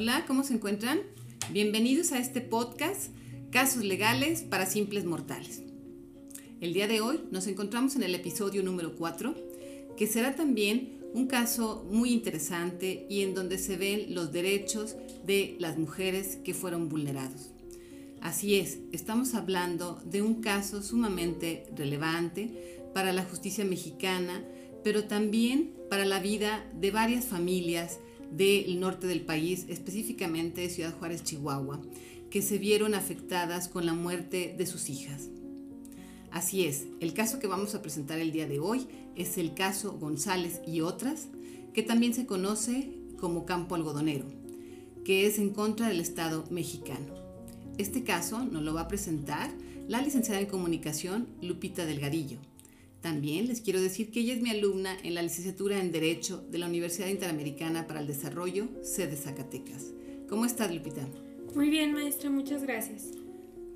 Hola, ¿cómo se encuentran? Bienvenidos a este podcast, Casos Legales para Simples Mortales. El día de hoy nos encontramos en el episodio número 4, que será también un caso muy interesante y en donde se ven los derechos de las mujeres que fueron vulnerados. Así es, estamos hablando de un caso sumamente relevante para la justicia mexicana, pero también para la vida de varias familias del norte del país, específicamente Ciudad Juárez, Chihuahua, que se vieron afectadas con la muerte de sus hijas. Así es, el caso que vamos a presentar el día de hoy es el caso González y otras, que también se conoce como campo algodonero, que es en contra del Estado mexicano. Este caso nos lo va a presentar la licenciada en comunicación Lupita Delgadillo. También les quiero decir que ella es mi alumna en la licenciatura en Derecho de la Universidad Interamericana para el Desarrollo, sede Zacatecas. ¿Cómo estás, Lupita? Muy bien, maestra, muchas gracias.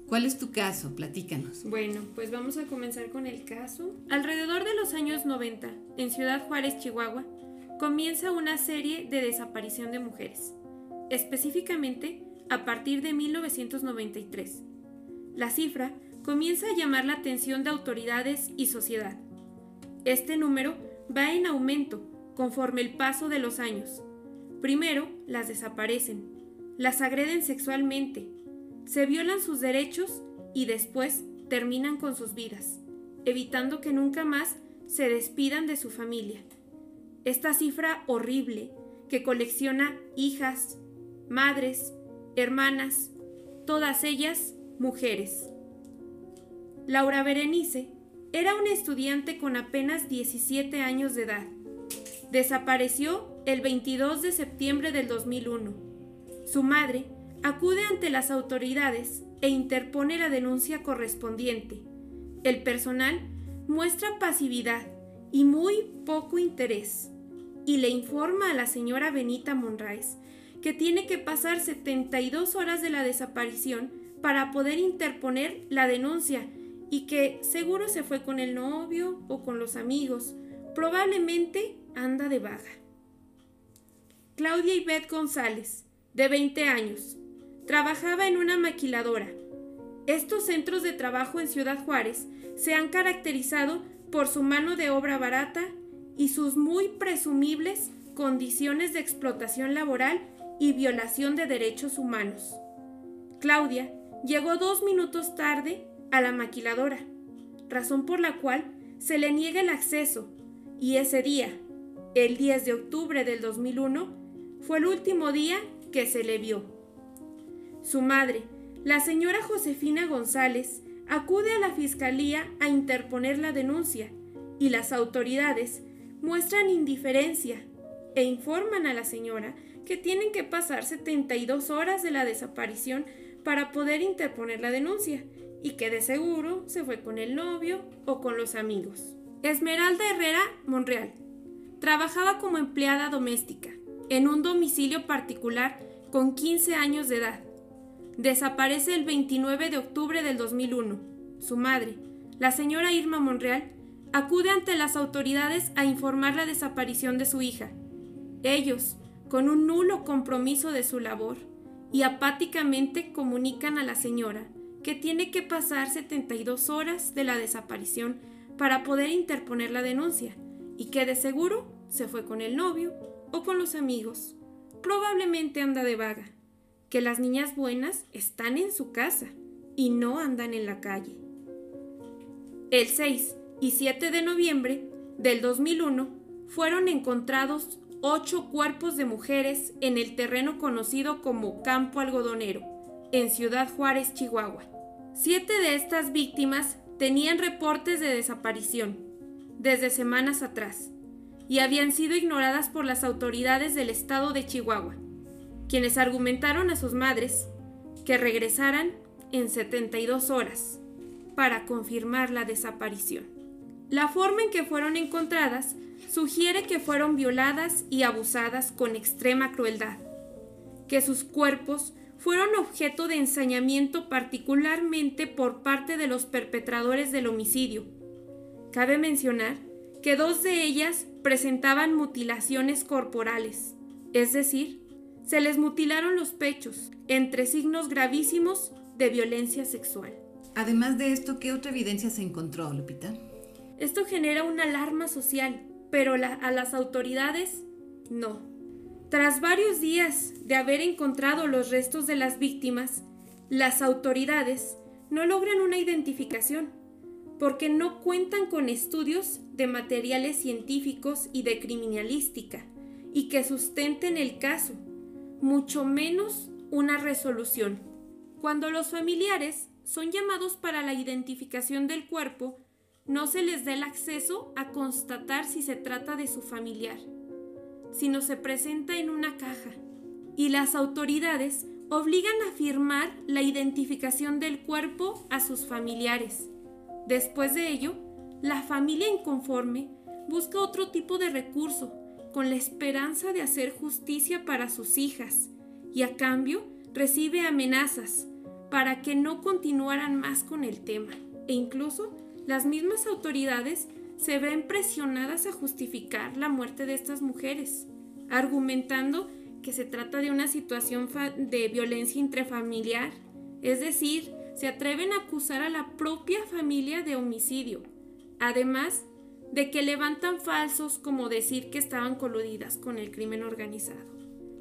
¿Cuál es tu caso? Platícanos. Bueno, pues vamos a comenzar con el caso. Alrededor de los años 90, en Ciudad Juárez, Chihuahua, comienza una serie de desaparición de mujeres, específicamente a partir de 1993. La cifra comienza a llamar la atención de autoridades y sociedad. Este número va en aumento conforme el paso de los años. Primero, las desaparecen, las agreden sexualmente, se violan sus derechos y después terminan con sus vidas, evitando que nunca más se despidan de su familia. Esta cifra horrible que colecciona hijas, madres, hermanas, todas ellas mujeres. Laura Berenice era una estudiante con apenas 17 años de edad. Desapareció el 22 de septiembre del 2001. Su madre acude ante las autoridades e interpone la denuncia correspondiente. El personal muestra pasividad y muy poco interés y le informa a la señora Benita Monrais que tiene que pasar 72 horas de la desaparición para poder interponer la denuncia y que seguro se fue con el novio o con los amigos. Probablemente anda de vaga. Claudia Ivette González, de 20 años, trabajaba en una maquiladora. Estos centros de trabajo en Ciudad Juárez se han caracterizado por su mano de obra barata y sus muy presumibles condiciones de explotación laboral y violación de derechos humanos. Claudia llegó dos minutos tarde a la maquiladora, razón por la cual se le niega el acceso y ese día, el 10 de octubre del 2001, fue el último día que se le vio. Su madre, la señora Josefina González, acude a la fiscalía a interponer la denuncia y las autoridades muestran indiferencia e informan a la señora que tienen que pasar 72 horas de la desaparición para poder interponer la denuncia y que de seguro se fue con el novio o con los amigos. Esmeralda Herrera Monreal trabajaba como empleada doméstica en un domicilio particular con 15 años de edad. Desaparece el 29 de octubre del 2001. Su madre, la señora Irma Monreal, acude ante las autoridades a informar la desaparición de su hija. Ellos, con un nulo compromiso de su labor y apáticamente comunican a la señora que tiene que pasar 72 horas de la desaparición para poder interponer la denuncia y que de seguro se fue con el novio o con los amigos. Probablemente anda de vaga, que las niñas buenas están en su casa y no andan en la calle. El 6 y 7 de noviembre del 2001 fueron encontrados ocho cuerpos de mujeres en el terreno conocido como Campo Algodonero, en Ciudad Juárez, Chihuahua. Siete de estas víctimas tenían reportes de desaparición desde semanas atrás y habían sido ignoradas por las autoridades del estado de Chihuahua, quienes argumentaron a sus madres que regresaran en 72 horas para confirmar la desaparición. La forma en que fueron encontradas sugiere que fueron violadas y abusadas con extrema crueldad, que sus cuerpos fueron objeto de ensañamiento particularmente por parte de los perpetradores del homicidio. Cabe mencionar que dos de ellas presentaban mutilaciones corporales, es decir, se les mutilaron los pechos, entre signos gravísimos de violencia sexual. Además de esto, ¿qué otra evidencia se encontró, Lupita? Esto genera una alarma social, pero a las autoridades no. Tras varios días de haber encontrado los restos de las víctimas, las autoridades no logran una identificación porque no cuentan con estudios de materiales científicos y de criminalística y que sustenten el caso, mucho menos una resolución. Cuando los familiares son llamados para la identificación del cuerpo, no se les da el acceso a constatar si se trata de su familiar, sino se presenta en una caja y las autoridades obligan a firmar la identificación del cuerpo a sus familiares. Después de ello, la familia inconforme busca otro tipo de recurso con la esperanza de hacer justicia para sus hijas y a cambio recibe amenazas para que no continuaran más con el tema e incluso las mismas autoridades se ven presionadas a justificar la muerte de estas mujeres, argumentando que se trata de una situación de violencia intrafamiliar, es decir, se atreven a acusar a la propia familia de homicidio, además de que levantan falsos como decir que estaban coludidas con el crimen organizado.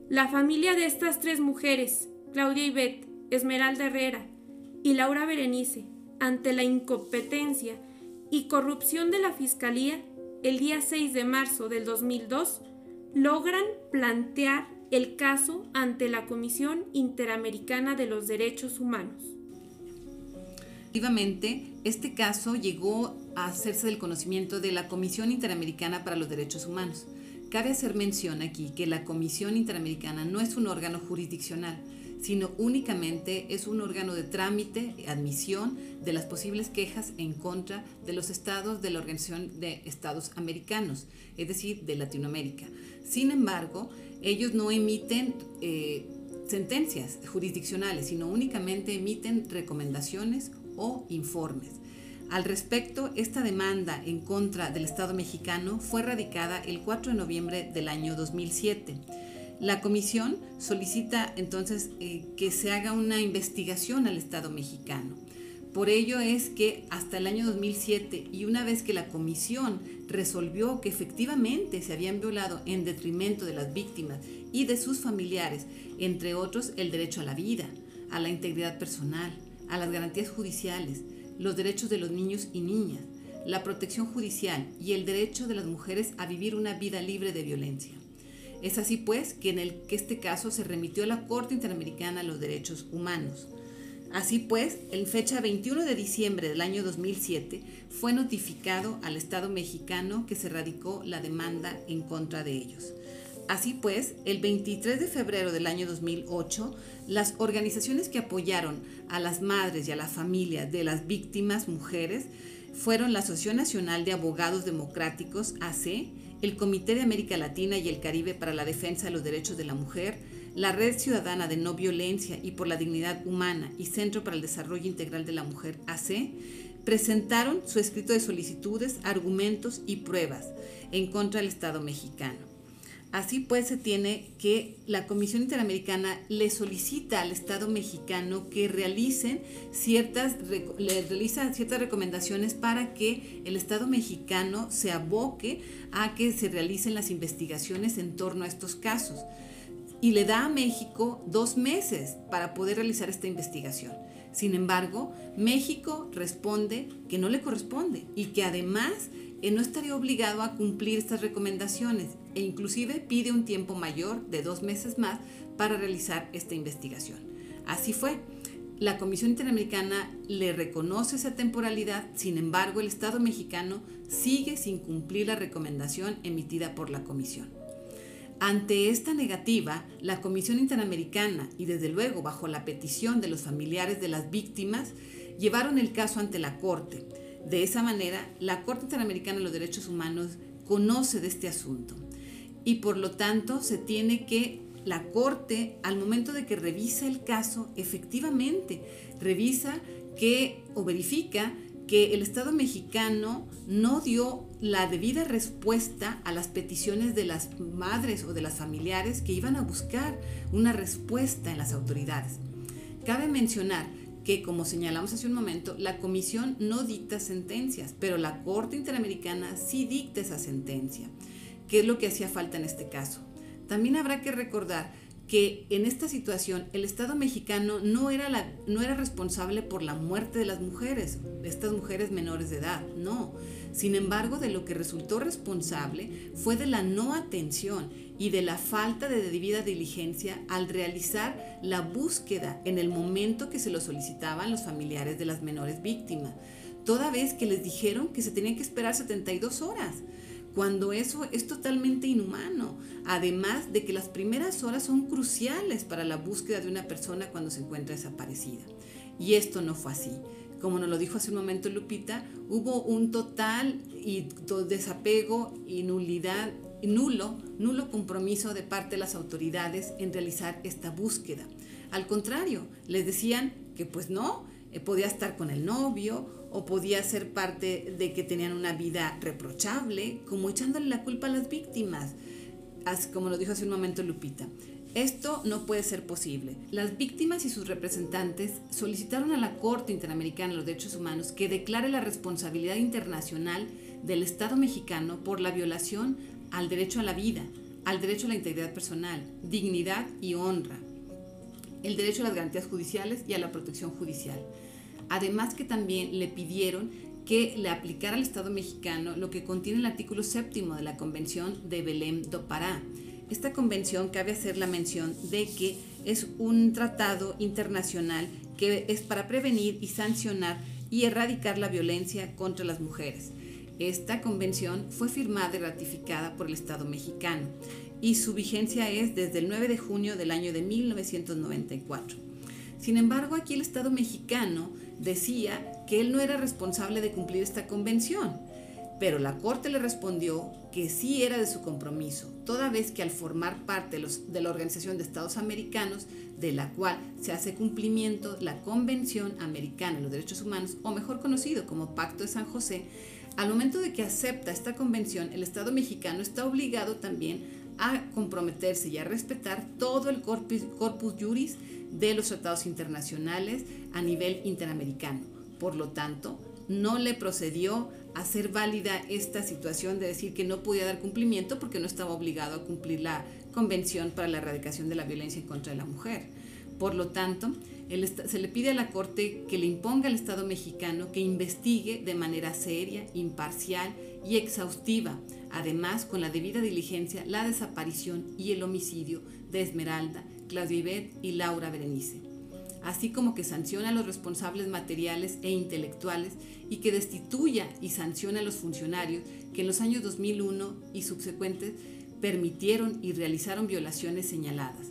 La familia de estas tres mujeres, Claudia Ivette, Esmeralda Herrera y Laura Berenice, ante la incompetencia y corrupción de la Fiscalía, el día 6 de marzo del 2002, logran plantear el caso ante la Comisión Interamericana de los Derechos Humanos. Efectivamente, este caso llegó a hacerse del conocimiento de la Comisión Interamericana para los Derechos Humanos. Cabe hacer mención aquí que la Comisión Interamericana no es un órgano jurisdiccional, sino únicamente es un órgano de trámite, admisión de las posibles quejas en contra de los estados de la Organización de Estados Americanos, es decir, de Latinoamérica. Sin embargo, ellos no emiten eh, sentencias jurisdiccionales, sino únicamente emiten recomendaciones o informes. Al respecto, esta demanda en contra del Estado mexicano fue radicada el 4 de noviembre del año 2007 la comisión solicita entonces eh, que se haga una investigación al Estado mexicano. Por ello es que hasta el año 2007 y una vez que la comisión resolvió que efectivamente se habían violado en detrimento de las víctimas y de sus familiares, entre otros el derecho a la vida, a la integridad personal, a las garantías judiciales, los derechos de los niños y niñas, la protección judicial y el derecho de las mujeres a vivir una vida libre de violencia. Es así pues que en el, que este caso se remitió a la Corte Interamericana de los Derechos Humanos. Así pues, en fecha 21 de diciembre del año 2007 fue notificado al Estado mexicano que se radicó la demanda en contra de ellos. Así pues, el 23 de febrero del año 2008, las organizaciones que apoyaron a las madres y a la familia de las víctimas mujeres fueron la Asociación Nacional de Abogados Democráticos, AC, el Comité de América Latina y el Caribe para la Defensa de los Derechos de la Mujer, la Red Ciudadana de No Violencia y por la Dignidad Humana y Centro para el Desarrollo Integral de la Mujer, AC, presentaron su escrito de solicitudes, argumentos y pruebas en contra del Estado mexicano. Así pues, se tiene que la Comisión Interamericana le solicita al Estado mexicano que realicen ciertas, realiza ciertas recomendaciones para que el Estado mexicano se aboque a que se realicen las investigaciones en torno a estos casos. Y le da a México dos meses para poder realizar esta investigación. Sin embargo, México responde que no le corresponde y que además no estaría obligado a cumplir estas recomendaciones e inclusive pide un tiempo mayor de dos meses más para realizar esta investigación. Así fue. La Comisión Interamericana le reconoce esa temporalidad, sin embargo el Estado mexicano sigue sin cumplir la recomendación emitida por la Comisión. Ante esta negativa, la Comisión Interamericana y desde luego bajo la petición de los familiares de las víctimas, llevaron el caso ante la Corte, de esa manera, la Corte Interamericana de los Derechos Humanos conoce de este asunto y por lo tanto se tiene que la Corte, al momento de que revisa el caso, efectivamente revisa que o verifica que el Estado mexicano no dio la debida respuesta a las peticiones de las madres o de las familiares que iban a buscar una respuesta en las autoridades. Cabe mencionar que, como señalamos hace un momento, la comisión no dicta sentencias, pero la Corte Interamericana sí dicta esa sentencia, que es lo que hacía falta en este caso. También habrá que recordar que en esta situación el Estado mexicano no era, la, no era responsable por la muerte de las mujeres, estas mujeres menores de edad, no. Sin embargo, de lo que resultó responsable fue de la no atención y de la falta de debida diligencia al realizar la búsqueda en el momento que se lo solicitaban los familiares de las menores víctimas, toda vez que les dijeron que se tenían que esperar 72 horas cuando eso es totalmente inhumano, además de que las primeras horas son cruciales para la búsqueda de una persona cuando se encuentra desaparecida. Y esto no fue así. Como nos lo dijo hace un momento Lupita, hubo un total y desapego y nulidad, nulo, nulo compromiso de parte de las autoridades en realizar esta búsqueda. Al contrario, les decían que pues no, eh, podía estar con el novio o podía ser parte de que tenían una vida reprochable, como echándole la culpa a las víctimas, como lo dijo hace un momento Lupita. Esto no puede ser posible. Las víctimas y sus representantes solicitaron a la Corte Interamericana de los Derechos Humanos que declare la responsabilidad internacional del Estado mexicano por la violación al derecho a la vida, al derecho a la integridad personal, dignidad y honra, el derecho a las garantías judiciales y a la protección judicial. Además que también le pidieron que le aplicara al Estado mexicano lo que contiene el artículo séptimo de la Convención de Belém do Pará. Esta convención cabe hacer la mención de que es un tratado internacional que es para prevenir y sancionar y erradicar la violencia contra las mujeres. Esta convención fue firmada y ratificada por el Estado mexicano y su vigencia es desde el 9 de junio del año de 1994. Sin embargo, aquí el Estado mexicano decía que él no era responsable de cumplir esta convención, pero la Corte le respondió que sí era de su compromiso, toda vez que al formar parte de, la Organización de Estados Americanos, de la cual se hace cumplimiento la Convención Americana de los Derechos Humanos, o mejor conocido como Pacto de San José, al momento de que acepta esta convención, el Estado mexicano está obligado también a comprometerse y a respetar todo el corpus, corpus juris de los tratados internacionales a nivel interamericano. Por lo tanto, no le procedió a hacer válida esta situación de decir que no podía dar cumplimiento porque no estaba obligado a cumplir la Convención para la Erradicación de la Violencia en contra de la Mujer. Por lo tanto, se le pide a la Corte que le imponga al Estado mexicano que investigue de manera seria, imparcial y exhaustiva, además con la debida diligencia, la desaparición y el homicidio de Esmeralda, Claudia Ibet y Laura Berenice, así como que sanciona a los responsables materiales e intelectuales y que destituya y sanciona a los funcionarios que en los años 2001 y subsecuentes permitieron y realizaron violaciones señaladas.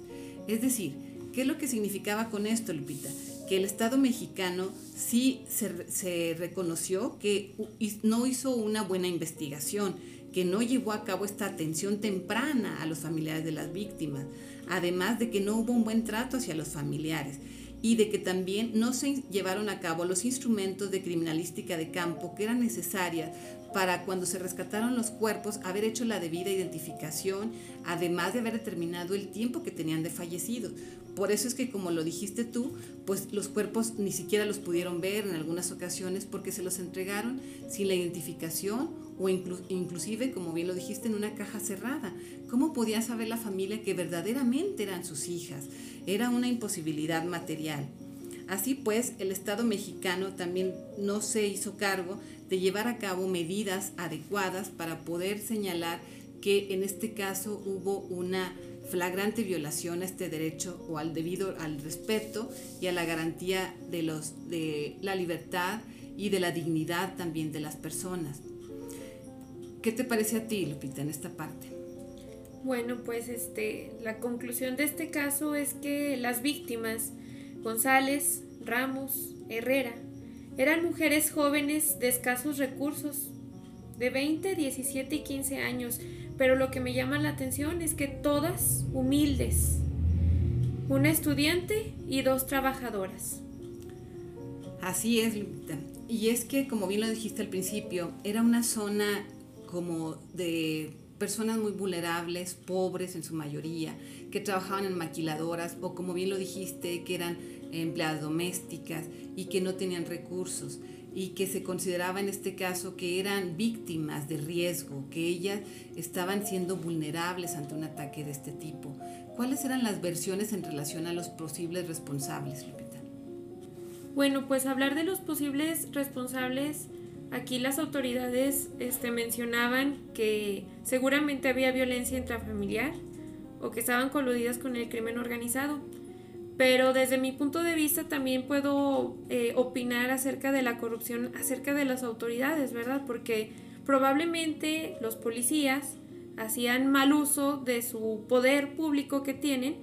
Es decir, ¿qué es lo que significaba con esto, Lupita? Que el Estado mexicano sí se, se reconoció que no hizo una buena investigación, que no llevó a cabo esta atención temprana a los familiares de las víctimas, además de que no hubo un buen trato hacia los familiares y de que también no se llevaron a cabo los instrumentos de criminalística de campo que eran necesarias para cuando se rescataron los cuerpos haber hecho la debida identificación, además de haber determinado el tiempo que tenían de fallecidos. Por eso es que, como lo dijiste tú, pues los cuerpos ni siquiera los pudieron ver en algunas ocasiones porque se los entregaron sin la identificación o inclusive, como bien lo dijiste, en una caja cerrada. ¿Cómo podía saber la familia que verdaderamente eran sus hijas? Era una imposibilidad material. Así pues, el Estado mexicano también no se hizo cargo de llevar a cabo medidas adecuadas para poder señalar que en este caso hubo una flagrante violación a este derecho o al debido al respeto y a la garantía de los de la libertad y de la dignidad también de las personas. ¿Qué te parece a ti, Lupita, en esta parte? Bueno, pues este, la conclusión de este caso es que las víctimas, González, Ramos, Herrera, eran mujeres jóvenes de escasos recursos, de 20, 17 y 15 años, pero lo que me llama la atención es que todas humildes, una estudiante y dos trabajadoras. Así es, Lupita. Y es que, como bien lo dijiste al principio, era una zona como de personas muy vulnerables, pobres en su mayoría, que trabajaban en maquiladoras o como bien lo dijiste, que eran empleadas domésticas y que no tenían recursos y que se consideraba en este caso que eran víctimas de riesgo, que ellas estaban siendo vulnerables ante un ataque de este tipo. ¿Cuáles eran las versiones en relación a los posibles responsables, Lupita? Bueno, pues hablar de los posibles responsables, aquí las autoridades este, mencionaban que seguramente había violencia intrafamiliar o que estaban coludidas con el crimen organizado pero desde mi punto de vista también puedo eh, opinar acerca de la corrupción, acerca de las autoridades, ¿verdad? Porque probablemente los policías hacían mal uso de su poder público que tienen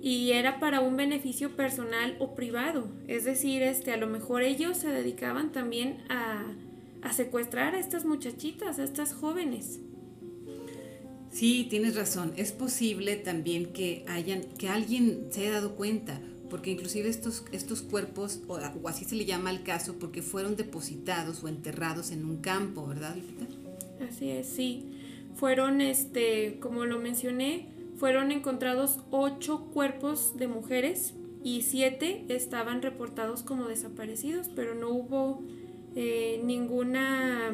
y era para un beneficio personal o privado. Es decir, este, a lo mejor ellos se dedicaban también a, a secuestrar a estas muchachitas, a estas jóvenes. Sí, tienes razón. Es posible también que hayan, que alguien se haya dado cuenta, porque inclusive estos, estos cuerpos, o, así se le llama al caso, porque fueron depositados o enterrados en un campo, ¿verdad, Lupita? Así es, sí. Fueron, este, como lo mencioné, fueron encontrados ocho cuerpos de mujeres y siete estaban reportados como desaparecidos, pero no hubo eh, ninguna,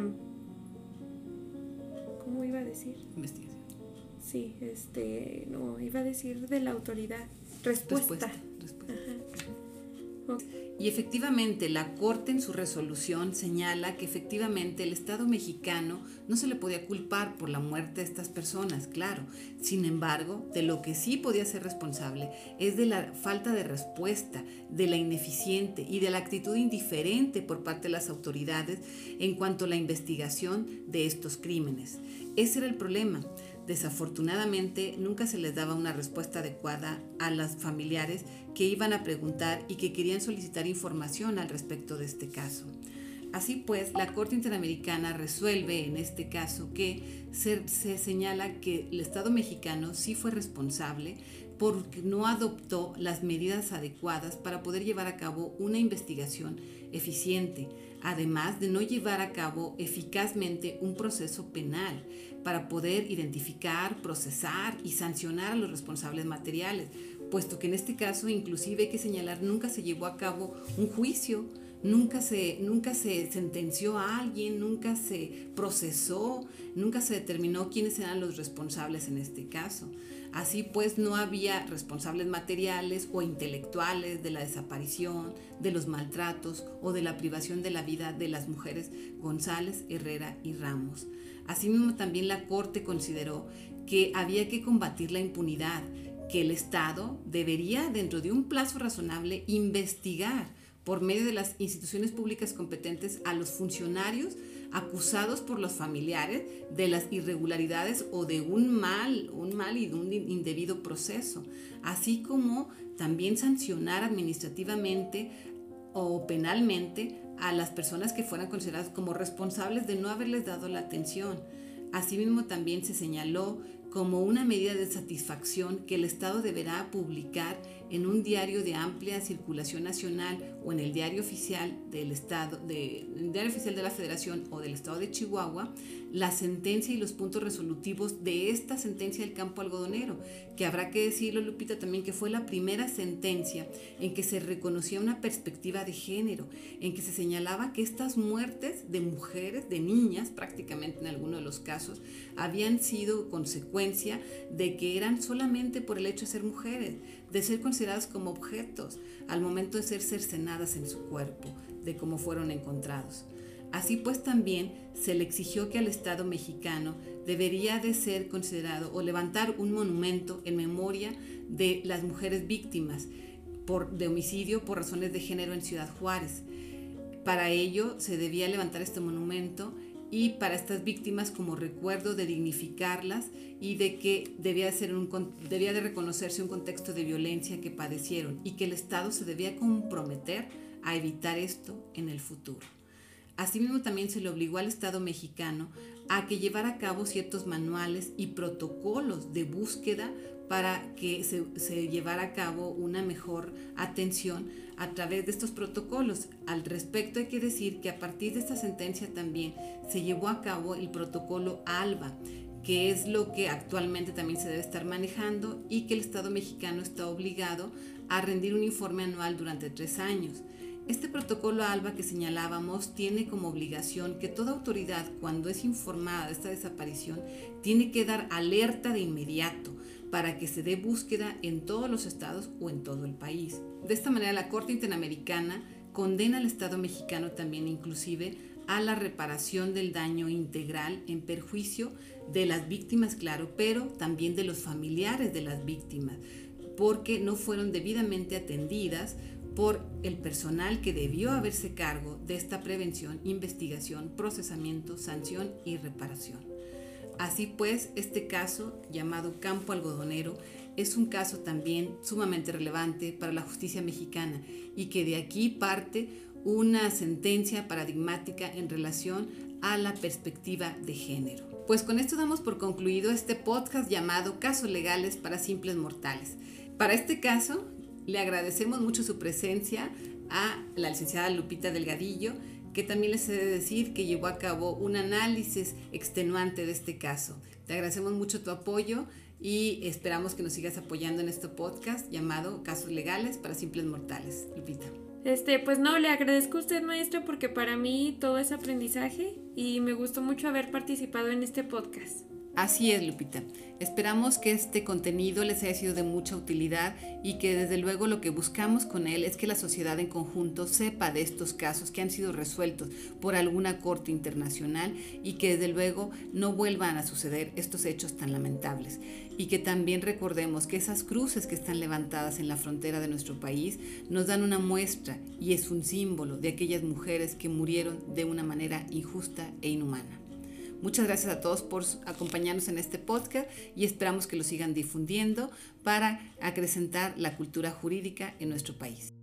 ¿cómo iba a decir? Investigación. Sí, este, no, iba a decir de la autoridad. Respuesta. Y efectivamente, la Corte en su resolución señala que efectivamente el Estado mexicano no se le podía culpar por la muerte de estas personas, claro. Sin embargo, de lo que sí podía ser responsable es de la falta de respuesta, de la ineficiente y de la actitud indiferente por parte de las autoridades en cuanto a la investigación de estos crímenes. Ese era el problema. Desafortunadamente, nunca se les daba una respuesta adecuada a las familiares que iban a preguntar y que querían solicitar información al respecto de este caso. Así pues, la Corte Interamericana resuelve en este caso que se, se, señala que el Estado mexicano sí fue responsable porque no adoptó las medidas adecuadas para poder llevar a cabo una investigación eficiente, además de no llevar a cabo eficazmente un proceso penal para poder identificar, procesar y sancionar a los responsables materiales, puesto que en este caso inclusive hay que señalar nunca se llevó a cabo un juicio, nunca se, nunca se sentenció a alguien, nunca se procesó, nunca se determinó quiénes eran los responsables en este caso. Así pues, no había responsables materiales o intelectuales de la desaparición, de los maltratos o de la privación de la vida de las mujeres González, Herrera y Ramos. Asimismo, también la Corte consideró que había que combatir la impunidad, que el Estado debería, dentro de un plazo razonable, investigar por medio de las instituciones públicas competentes a los funcionarios acusados por los familiares de las irregularidades o de un mal, un mal y de un indebido proceso, así como también sancionar administrativamente o penalmente a las personas que fueran consideradas como responsables de no haberles dado la atención. Asimismo, también se señaló como una medida de satisfacción que el Estado deberá publicar en un diario de amplia circulación nacional o en el diario oficial del Estado, de, diario oficial de la Federación o del Estado de Chihuahua, la sentencia y los puntos resolutivos de esta sentencia del campo algodonero, que habrá que decirlo, Lupita, también que fue la primera sentencia en que se reconocía una perspectiva de género, en que se señalaba que estas muertes de mujeres, de niñas, prácticamente en algunos de los casos, habían sido consecuencia de que eran solamente por el hecho de ser mujeres, de ser consideradas como objetos al momento de ser cercenadas en su cuerpo, de cómo fueron encontrados. Así pues también se le exigió que al Estado mexicano debería de ser considerado o levantar un monumento en memoria de las mujeres víctimas de homicidio por razones de género en Ciudad Juárez. Para ello se debía levantar este monumento y para estas víctimas como recuerdo de dignificarlas y de que debía de, ser un, debía de reconocerse un contexto de violencia que padecieron y que el Estado se debía comprometer a evitar esto en el futuro. Asimismo, también se le obligó al Estado mexicano a que llevara a cabo ciertos manuales y protocolos de búsqueda para que se, llevara a cabo una mejor atención a través de estos protocolos. Al respecto hay que decir que a partir de esta sentencia también se llevó a cabo el protocolo ALBA, que es lo que actualmente también se debe estar manejando y que el Estado mexicano está obligado a rendir un informe anual durante tres años. Este protocolo ALBA que señalábamos tiene como obligación que toda autoridad cuando es informada de esta desaparición tiene que dar alerta de inmediato para que se dé búsqueda en todos los estados o en todo el país. De esta manera la Corte Interamericana condena al Estado mexicano también inclusive a la reparación del daño integral en perjuicio de las víctimas, claro, pero también de los familiares de las víctimas, porque no fueron debidamente atendidas por el personal que debió haberse cargo de esta prevención, investigación, procesamiento, sanción y reparación. Así pues, este caso, llamado Campo Algodonero, es un caso también sumamente relevante para la justicia mexicana y que de aquí parte una sentencia paradigmática en relación a la perspectiva de género. Pues con esto damos por concluido este podcast llamado Casos Legales para Simples Mortales. Para este caso, le agradecemos mucho su presencia a la licenciada Lupita Delgadillo, que también les he de decir que llevó a cabo un análisis extenuante de este caso. Te agradecemos mucho tu apoyo y esperamos que nos sigas apoyando en este podcast llamado Casos Legales para Simples Mortales. Lupita. Este, pues no, le agradezco a usted, maestra, porque para mí todo es aprendizaje y me gustó mucho haber participado en este podcast. Así es, Lupita. Esperamos que este contenido les haya sido de mucha utilidad y que desde luego lo que buscamos con él es que la sociedad en conjunto sepa de estos casos que han sido resueltos por alguna corte internacional y que desde luego no vuelvan a suceder estos hechos tan lamentables. Y que también recordemos que esas cruces que están levantadas en la frontera de nuestro país nos dan una muestra y es un símbolo de aquellas mujeres que murieron de una manera injusta e inhumana. Muchas gracias a todos por acompañarnos en este podcast y esperamos que lo sigan difundiendo para acrecentar la cultura jurídica en nuestro país.